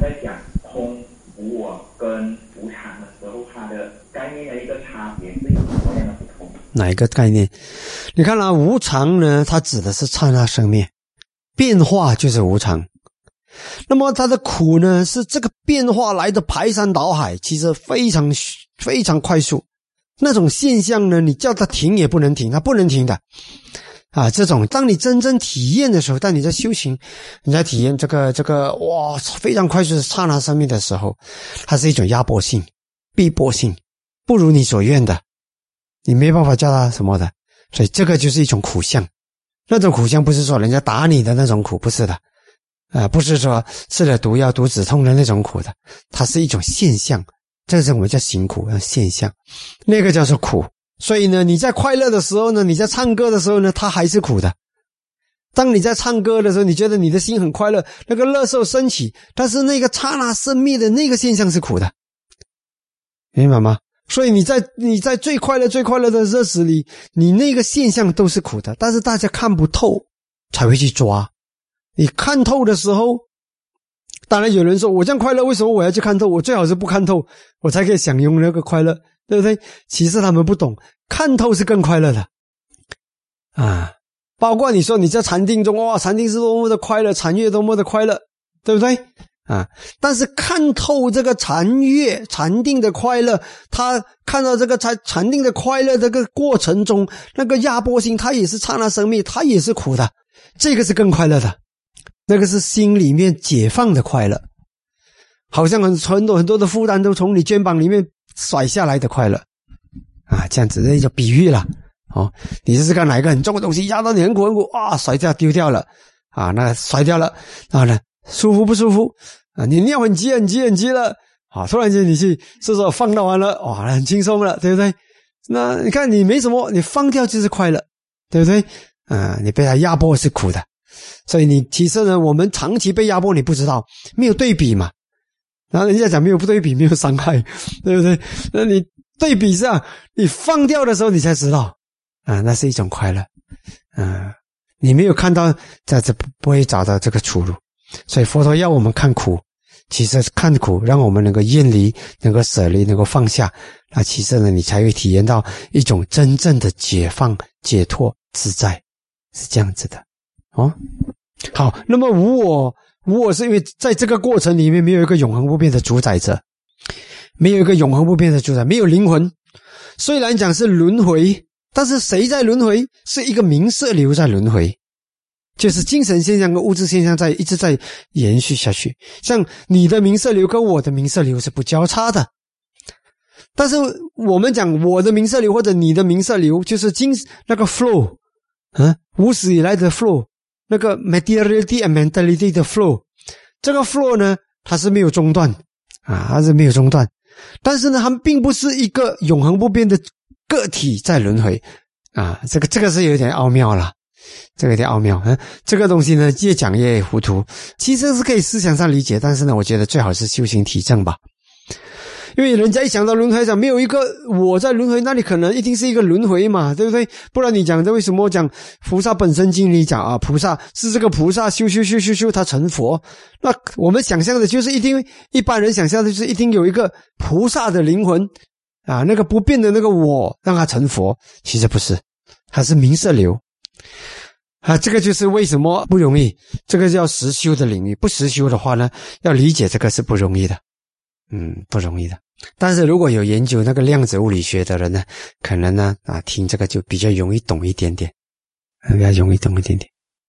在讲空、无我跟无常的时候，它的概念的一个差别是什么样的不同？哪一个概念？你看啊，无常呢，它指的是刹那生灭，变化就是无常。那么它的苦呢，是这个变化来的排山倒海，其实非常非常快速。那种现象呢，你叫它停也不能停，它不能停的。啊，这种当你真正体验的时候，当你在修行，你在体验这个这个哇非常快速的刹那生命的时候，它是一种压迫性、逼迫性，不如你所愿的，你没办法叫它什么的，所以这个就是一种苦相。那种苦相不是说人家打你的那种苦，不是的，啊，不是说吃了毒药毒止痛的那种苦的，它是一种现象，这是我们叫行苦的现象，那个叫做苦。所以呢，你在快乐的时候呢，你在唱歌的时候呢，它还是苦的。当你在唱歌的时候，你觉得你的心很快乐，那个乐受升起，但是那个刹那生灭的那个现象是苦的，明白吗？所以你在你在最快乐、最快乐的日子里，你那个现象都是苦的，但是大家看不透，才会去抓。你看透的时候，当然有人说我这样快乐，为什么我要去看透？我最好是不看透，我才可以享用那个快乐。对不对？其实他们不懂，看透是更快乐的啊！包括你说你在禅定中，哇，禅定是多么的快乐，禅悦多么的快乐，对不对啊？但是看透这个禅悦、禅定的快乐，他看到这个禅禅定的快乐这个过程中，那个压迫性，他也是刹那生命，他也是苦的，这个是更快乐的，那个是心里面解放的快乐，好像很很多很多的负担都从你肩膀里面。甩下来的快乐啊，这样子那就比喻了哦。你试试看，哪一个很重的东西压到你很苦很苦啊，甩掉丢掉了啊，那甩掉了，然后呢，舒服不舒服啊？你尿很急很急很急了啊，突然间你去是说放到完了哇，很轻松了，对不对？那你看你没什么，你放掉就是快乐，对不对？啊，你被他压迫是苦的，所以你其实呢，我们长期被压迫，你不知道没有对比嘛。然后人家讲没有不对比，没有伤害，对不对？那你对比上，你放掉的时候，你才知道啊，那是一种快乐，啊，你没有看到，在这不会找到这个出路。所以佛陀要我们看苦，其实看苦，让我们能够厌离，能够舍离，能够放下。那其实呢，你才会体验到一种真正的解放、解脱、自在，是这样子的。哦，好，那么无我。我是因为在这个过程里面没有一个永恒不变的主宰者，没有一个永恒不变的主宰，没有灵魂。虽然讲是轮回，但是谁在轮回？是一个名色流在轮回，就是精神现象跟物质现象在一直在延续下去。像你的名色流跟我的名色流是不交叉的，但是我们讲我的名色流或者你的名色流，就是精那个 flow，嗯，无始以来的 flow。那个 materiality and mentality 的 flow，这个 flow 呢，它是没有中断啊，它是没有中断。但是呢，它们并不是一个永恒不变的个体在轮回啊。这个这个是有点奥妙了，这个有点奥妙。嗯，这个东西呢，越讲越糊涂。其实是可以思想上理解，但是呢，我觉得最好是修行体证吧。因为人家一想到轮回上没有一个我在轮回，那你可能一定是一个轮回嘛，对不对？不然你讲这为什么讲菩萨本身经里讲啊？菩萨是这个菩萨修修修修修，他成佛。那我们想象的就是一定一般人想象的就是一定有一个菩萨的灵魂啊，那个不变的那个我让他成佛。其实不是，他是名色流啊。这个就是为什么不容易。这个叫实修的领域，不实修的话呢，要理解这个是不容易的。嗯，不容易的。但是如果有研究那个量子物理学的人呢，可能呢啊听这个就比较容易懂一点点，比较容易懂一点点。